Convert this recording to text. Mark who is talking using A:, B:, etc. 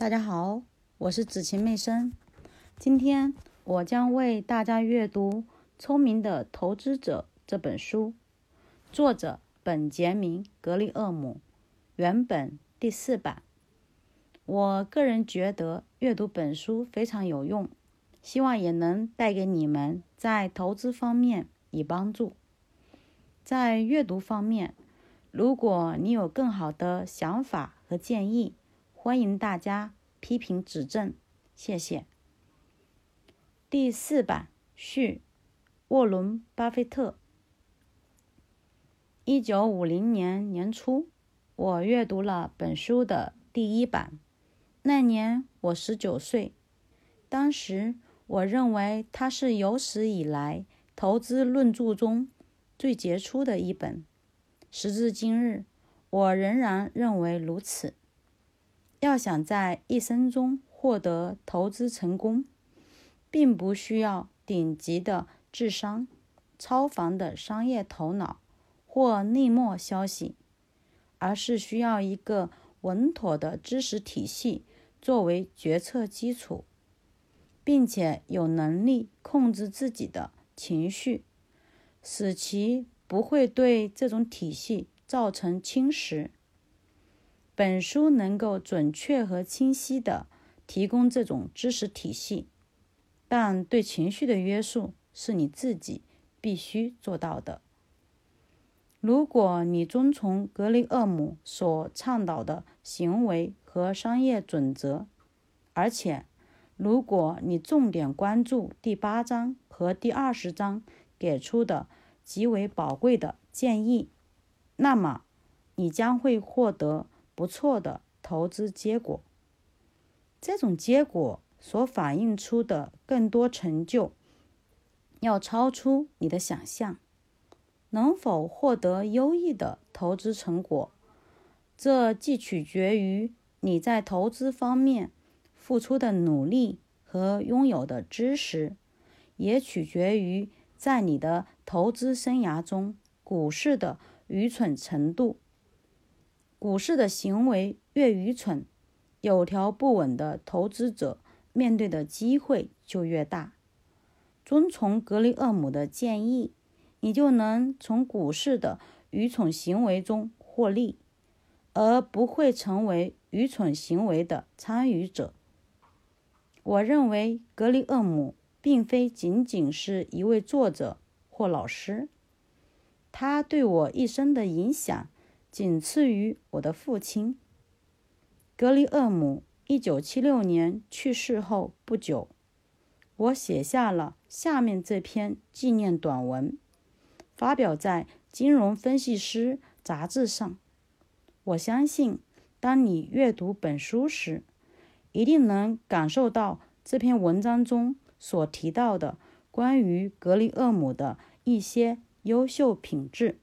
A: 大家好，我是子晴妹生。今天我将为大家阅读《聪明的投资者》这本书，作者本杰明·格里厄姆，原本第四版。我个人觉得阅读本书非常有用，希望也能带给你们在投资方面以帮助。在阅读方面，如果你有更好的想法和建议，欢迎大家批评指正，谢谢。第四版序，沃伦·巴菲特。一九五零年年初，我阅读了本书的第一版。那年我十九岁，当时我认为它是有史以来投资论著中最杰出的一本。时至今日，我仍然认为如此。要想在一生中获得投资成功，并不需要顶级的智商、超凡的商业头脑或内幕消息，而是需要一个稳妥的知识体系作为决策基础，并且有能力控制自己的情绪，使其不会对这种体系造成侵蚀。本书能够准确和清晰地提供这种知识体系，但对情绪的约束是你自己必须做到的。如果你遵从格雷厄姆所倡导的行为和商业准则，而且如果你重点关注第八章和第二十章给出的极为宝贵的建议，那么你将会获得。不错的投资结果，这种结果所反映出的更多成就，要超出你的想象。能否获得优异的投资成果，这既取决于你在投资方面付出的努力和拥有的知识，也取决于在你的投资生涯中股市的愚蠢程度。股市的行为越愚蠢，有条不紊的投资者面对的机会就越大。遵从格雷厄姆的建议，你就能从股市的愚蠢行为中获利，而不会成为愚蠢行为的参与者。我认为格雷厄姆并非仅仅是一位作者或老师，他对我一生的影响。仅次于我的父亲格里厄姆。一九七六年去世后不久，我写下了下面这篇纪念短文，发表在《金融分析师》杂志上。我相信，当你阅读本书时，一定能感受到这篇文章中所提到的关于格里厄姆的一些优秀品质。